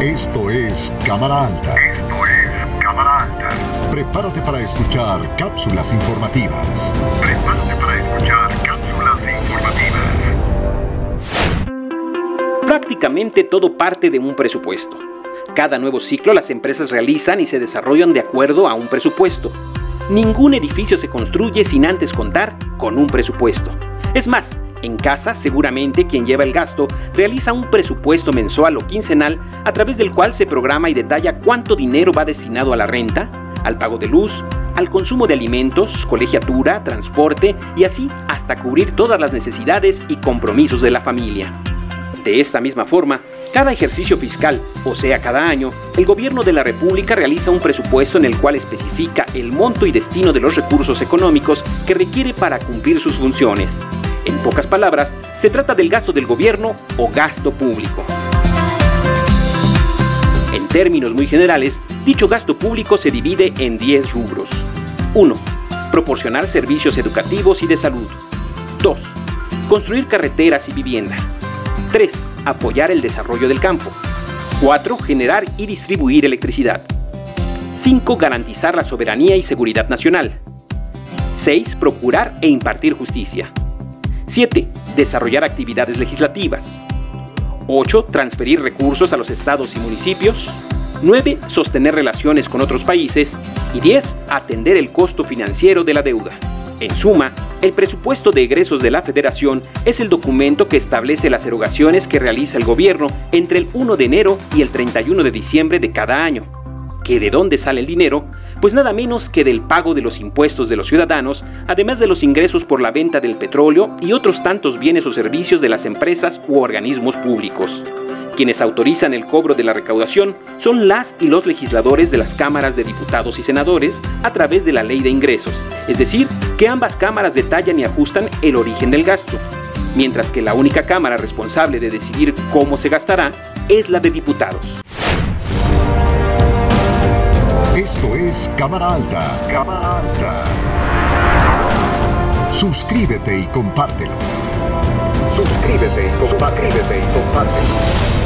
Esto es Cámara Alta. Esto es Cámara Alta. Prepárate para escuchar cápsulas informativas. Prepárate para escuchar cápsulas informativas. Prácticamente todo parte de un presupuesto. Cada nuevo ciclo las empresas realizan y se desarrollan de acuerdo a un presupuesto. Ningún edificio se construye sin antes contar con un presupuesto. Es más, en casa, seguramente quien lleva el gasto realiza un presupuesto mensual o quincenal a través del cual se programa y detalla cuánto dinero va destinado a la renta, al pago de luz, al consumo de alimentos, colegiatura, transporte y así hasta cubrir todas las necesidades y compromisos de la familia. De esta misma forma, cada ejercicio fiscal, o sea, cada año, el gobierno de la República realiza un presupuesto en el cual especifica el monto y destino de los recursos económicos que requiere para cumplir sus funciones. En pocas palabras, se trata del gasto del gobierno o gasto público. En términos muy generales, dicho gasto público se divide en 10 rubros. 1. Proporcionar servicios educativos y de salud. 2. Construir carreteras y vivienda. 3. Apoyar el desarrollo del campo. 4. Generar y distribuir electricidad. 5. Garantizar la soberanía y seguridad nacional. 6. Procurar e impartir justicia. 7. Desarrollar actividades legislativas. 8. Transferir recursos a los estados y municipios. 9. Sostener relaciones con otros países. Y 10. Atender el costo financiero de la deuda. En suma, el presupuesto de egresos de la Federación es el documento que establece las erogaciones que realiza el gobierno entre el 1 de enero y el 31 de diciembre de cada año. ¿Que de dónde sale el dinero? Pues nada menos que del pago de los impuestos de los ciudadanos, además de los ingresos por la venta del petróleo y otros tantos bienes o servicios de las empresas u organismos públicos. Quienes autorizan el cobro de la recaudación son las y los legisladores de las cámaras de diputados y senadores a través de la ley de ingresos, es decir, que ambas cámaras detallan y ajustan el origen del gasto, mientras que la única cámara responsable de decidir cómo se gastará es la de diputados. Cámara Alta. Cámara Alta. Suscríbete y compártelo. Suscríbete y compártelo. y compártelo.